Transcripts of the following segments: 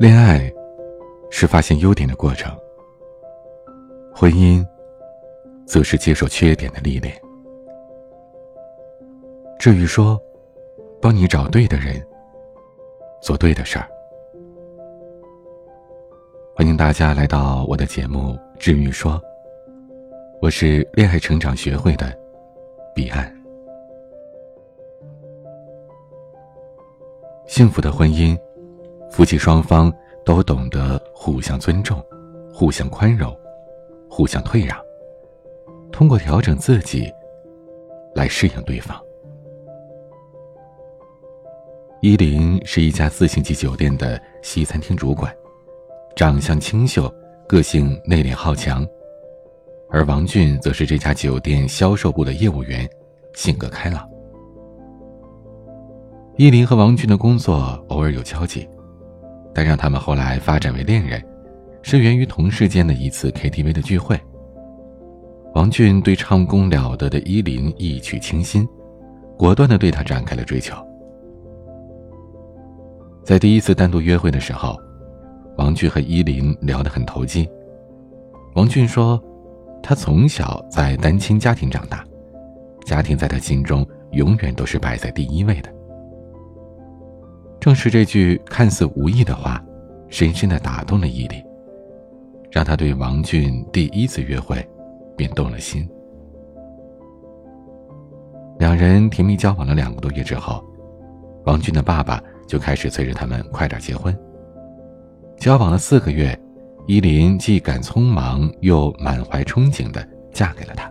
恋爱是发现优点的过程，婚姻则是接受缺点的历练。至于说，帮你找对的人，做对的事儿。欢迎大家来到我的节目《治愈说》，我是恋爱成长学会的彼岸。幸福的婚姻。夫妻双方都懂得互相尊重、互相宽容、互相退让，通过调整自己来适应对方。依林是一家四星级酒店的西餐厅主管，长相清秀，个性内敛好强；而王俊则是这家酒店销售部的业务员，性格开朗。依林和王俊的工作偶尔有交集。但让他们后来发展为恋人，是源于同事间的一次 KTV 的聚会。王俊对唱功了得的依林一曲倾心，果断地对她展开了追求。在第一次单独约会的时候，王俊和依林聊得很投机。王俊说，他从小在单亲家庭长大，家庭在他心中永远都是摆在第一位的。正是这句看似无意的话，深深的打动了伊犁，让他对王俊第一次约会便动了心。两人甜蜜交往了两个多月之后，王俊的爸爸就开始催着他们快点结婚。交往了四个月，依林既赶匆忙又满怀憧憬的嫁给了他。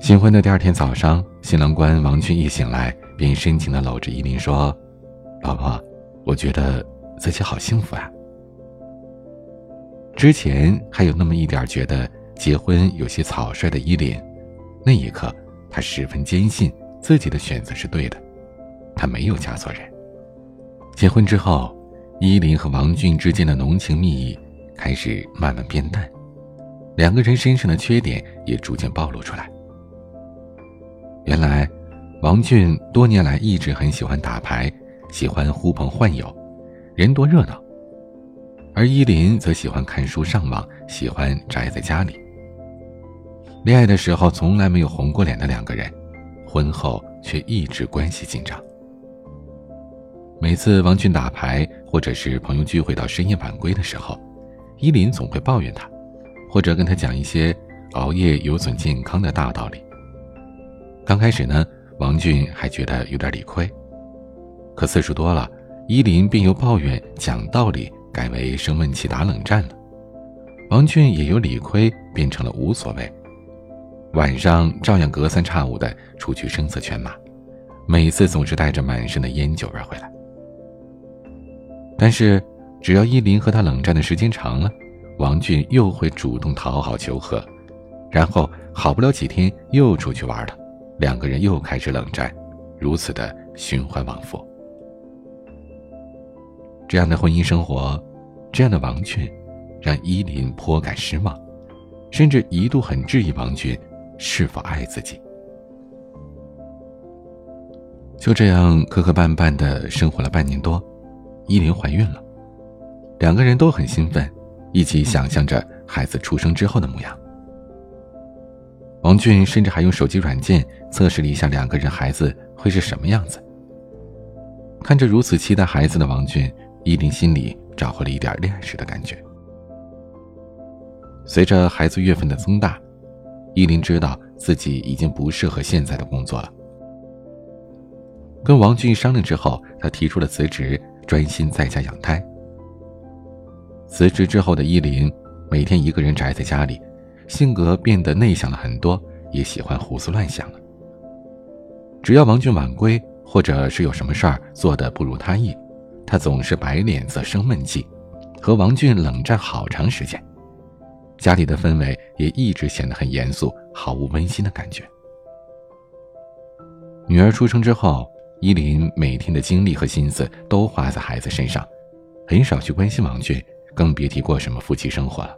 新婚的第二天早上，新郎官王俊一醒来。便深情的搂着依林说：“老婆，我觉得自己好幸福啊。”之前还有那么一点觉得结婚有些草率的依林，那一刻他十分坚信自己的选择是对的，他没有嫁错人。结婚之后，依林和王俊之间的浓情蜜意开始慢慢变淡，两个人身上的缺点也逐渐暴露出来。原来。王俊多年来一直很喜欢打牌，喜欢呼朋唤友，人多热闹。而依林则喜欢看书、上网，喜欢宅在家里。恋爱的时候从来没有红过脸的两个人，婚后却一直关系紧张。每次王俊打牌或者是朋友聚会到深夜晚归的时候，依林总会抱怨他，或者跟他讲一些熬夜有损健康的大道理。刚开始呢。王俊还觉得有点理亏，可次数多了，依林便由抱怨讲道理改为生闷气打冷战了。王俊也由理亏变成了无所谓，晚上照样隔三差五的出去声色犬马，每次总是带着满身的烟酒味回来。但是，只要依林和他冷战的时间长了，王俊又会主动讨好求和，然后好不了几天又出去玩了。两个人又开始冷战，如此的循环往复。这样的婚姻生活，这样的王俊，让依林颇感失望，甚至一度很质疑王俊是否爱自己。就这样磕磕绊绊的生活了半年多，依林怀孕了，两个人都很兴奋，一起想象着孩子出生之后的模样。王俊甚至还用手机软件测试了一下两个人孩子会是什么样子。看着如此期待孩子的王俊，依林心里找回了一点恋爱时的感觉。随着孩子月份的增大，依林知道自己已经不适合现在的工作了。跟王俊商量之后，他提出了辞职，专心在家养胎。辞职之后的依林，每天一个人宅在家里。性格变得内向了很多，也喜欢胡思乱想了。只要王俊晚归，或者是有什么事儿做的不如他意，他总是摆脸色生闷气，和王俊冷战好长时间。家里的氛围也一直显得很严肃，毫无温馨的感觉。女儿出生之后，依林每天的精力和心思都花在孩子身上，很少去关心王俊，更别提过什么夫妻生活了。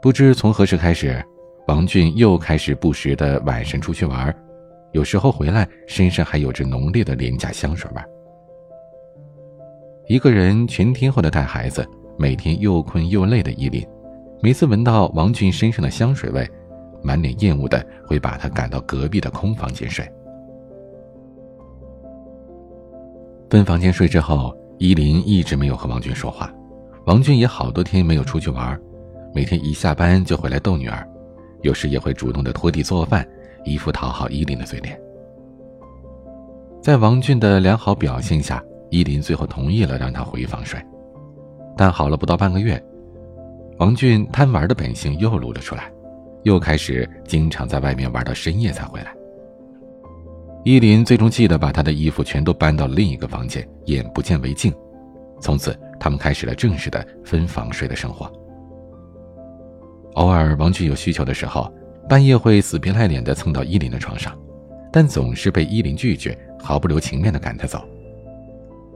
不知从何时开始，王俊又开始不时的晚上出去玩，有时候回来身上还有着浓烈的廉价香水味，一个人全天候的带孩子，每天又困又累的依琳，每次闻到王俊身上的香水味，满脸厌恶的会把他赶到隔壁的空房间睡。分房间睡之后，依琳一直没有和王俊说话，王俊也好多天没有出去玩，每天一下班就回来逗女儿，有时也会主动的拖地做饭，一副讨好依林的嘴脸。在王俊的良好表现下，依林最后同意了让他回房睡。但好了不到半个月，王俊贪玩的本性又露了出来，又开始经常在外面玩到深夜才回来。依林最终气得把他的衣服全都搬到了另一个房间，眼不见为净。从此，他们开始了正式的分房睡的生活。偶尔，王俊有需求的时候，半夜会死皮赖脸地蹭到依林的床上，但总是被依林拒绝。毫不留情面地赶他走。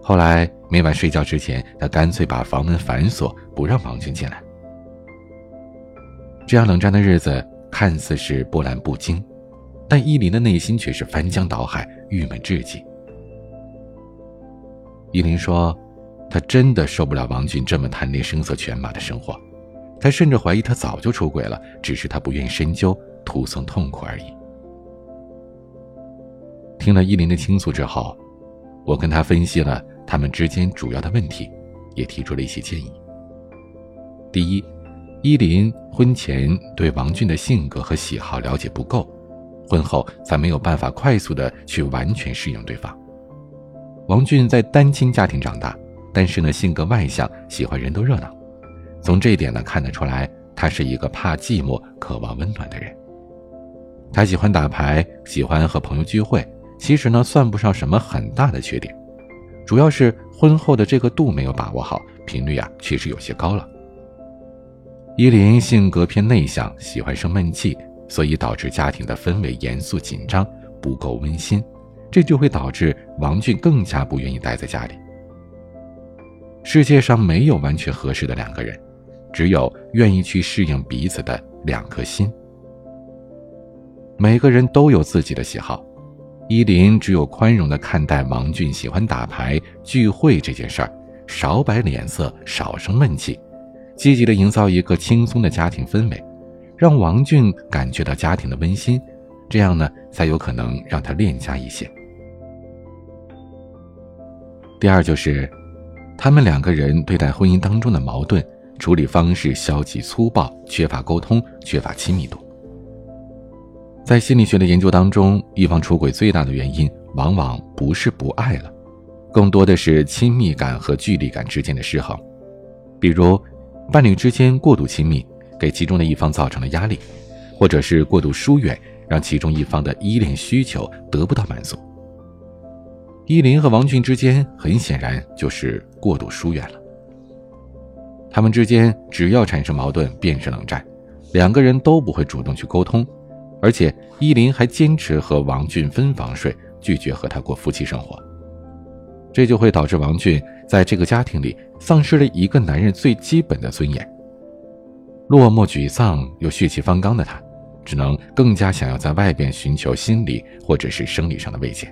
后来每晚睡觉之前，他干脆把房门反锁，不让王俊进来。这样冷战的日子看似是波澜不惊，但依林的内心却是翻江倒海，郁闷至极。依林说：“她真的受不了王俊这么贪恋声色犬马的生活，他甚至怀疑他早就出轨了，只是他不愿深究，徒增痛苦而已。”听了依林的倾诉之后，我跟他分析了他们之间主要的问题，也提出了一些建议。第一，依林婚前对王俊的性格和喜好了解不够，婚后才没有办法快速的去完全适应对方。王俊在单亲家庭长大，但是呢性格外向，喜欢人多热闹，从这一点呢看得出来，他是一个怕寂寞、渴望温暖的人。他喜欢打牌，喜欢和朋友聚会。其实呢，算不上什么很大的缺点，主要是婚后的这个度没有把握好，频率啊确实有些高了。依林性格偏内向，喜欢生闷气，所以导致家庭的氛围严肃紧张，不够温馨，这就会导致王俊更加不愿意待在家里。世界上没有完全合适的两个人，只有愿意去适应彼此的两颗心。每个人都有自己的喜好。依林只有宽容的看待王俊喜欢打牌聚会这件事儿，少摆脸色，少生闷气，积极的营造一个轻松的家庭氛围，让王俊感觉到家庭的温馨，这样呢，才有可能让他恋家一些。第二就是，他们两个人对待婚姻当中的矛盾处理方式消极粗暴，缺乏沟通，缺乏亲密度。在心理学的研究当中，一方出轨最大的原因往往不是不爱了，更多的是亲密感和距离感之间的失衡。比如，伴侣之间过度亲密，给其中的一方造成了压力；或者是过度疏远，让其中一方的依恋需求得不到满足。依林和王俊之间很显然就是过度疏远了。他们之间只要产生矛盾，便是冷战，两个人都不会主动去沟通。而且依林还坚持和王俊分房睡，拒绝和他过夫妻生活，这就会导致王俊在这个家庭里丧失了一个男人最基本的尊严。落寞沮丧又血气方刚的他，只能更加想要在外边寻求心理或者是生理上的慰藉。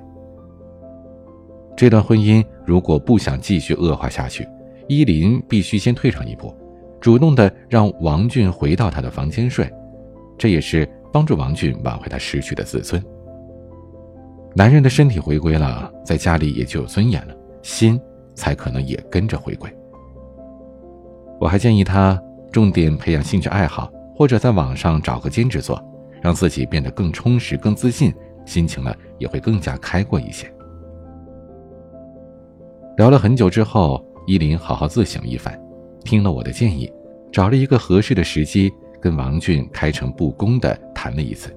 这段婚姻如果不想继续恶化下去，依林必须先退上一步，主动的让王俊回到他的房间睡，这也是。帮助王俊挽回他失去的自尊。男人的身体回归了，在家里也就有尊严了，心才可能也跟着回归。我还建议他重点培养兴趣爱好，或者在网上找个兼职做，让自己变得更充实、更自信，心情呢也会更加开阔一些。聊了很久之后，依林好好自省一番，听了我的建议，找了一个合适的时机。跟王俊开诚布公地谈了一次，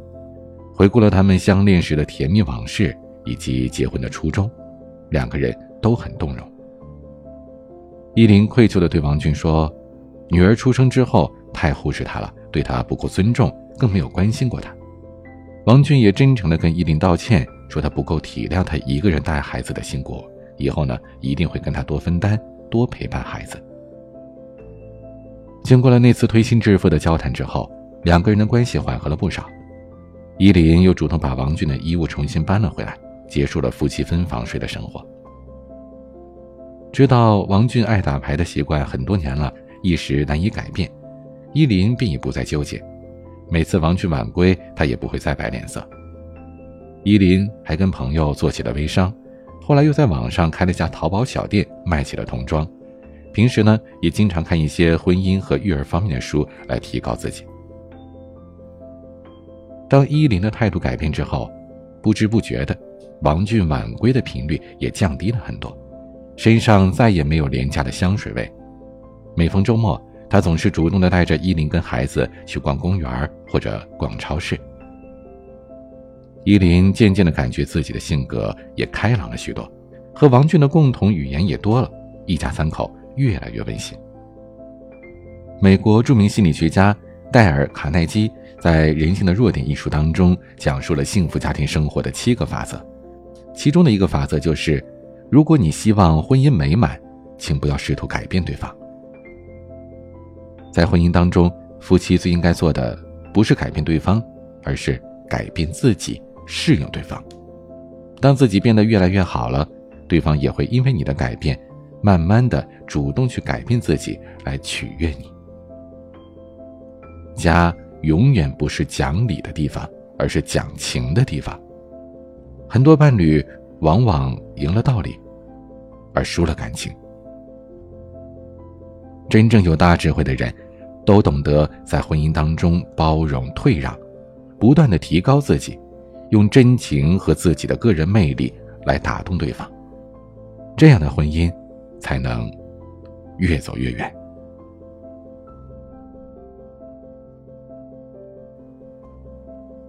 回顾了他们相恋时的甜蜜往事以及结婚的初衷，两个人都很动容。依林愧疚地对王俊说：“女儿出生之后太忽视他了，对他不够尊重，更没有关心过他。”王俊也真诚地跟依林道歉，说他不够体谅他一个人带孩子的辛苦，以后呢一定会跟他多分担，多陪伴孩子。经过了那次推心置腹的交谈之后，两个人的关系缓和了不少。依林又主动把王俊的衣物重新搬了回来，结束了夫妻分房睡的生活。知道王俊爱打牌的习惯很多年了，一时难以改变，依林便也不再纠结。每次王俊晚归，他也不会再摆脸色。依林还跟朋友做起了微商，后来又在网上开了家淘宝小店，卖起了童装。平时呢，也经常看一些婚姻和育儿方面的书来提高自己。当依林的态度改变之后，不知不觉的，王俊晚归的频率也降低了很多。身上再也没有廉价的香水味。每逢周末，他总是主动的带着依林跟孩子去逛公园或者逛超市。依林渐渐的感觉自己的性格也开朗了许多，和王俊的共同语言也多了，一家三口越来越温馨。美国著名心理学家戴尔·卡耐基在《人性的弱点》一书当中讲述了幸福家庭生活的七个法则，其中的一个法则就是。如果你希望婚姻美满，请不要试图改变对方。在婚姻当中，夫妻最应该做的不是改变对方，而是改变自己，适应对方。当自己变得越来越好了，对方也会因为你的改变，慢慢的主动去改变自己，来取悦你。家永远不是讲理的地方，而是讲情的地方。很多伴侣往往赢了道理。而输了感情。真正有大智慧的人，都懂得在婚姻当中包容退让，不断的提高自己，用真情和自己的个人魅力来打动对方，这样的婚姻才能越走越远。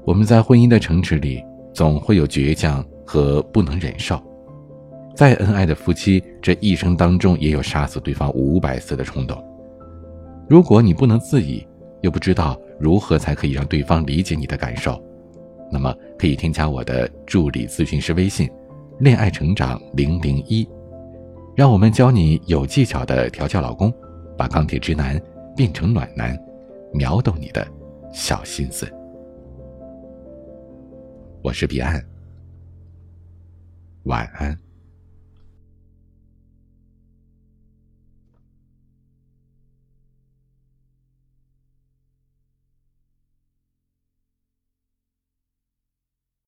我们在婚姻的城池里，总会有倔强和不能忍受。再恩爱的夫妻，这一生当中也有杀死对方五百次的冲动。如果你不能自已，又不知道如何才可以让对方理解你的感受，那么可以添加我的助理咨询师微信“恋爱成长零零一”，让我们教你有技巧的调教老公，把钢铁直男变成暖男，秒懂你的小心思。我是彼岸，晚安。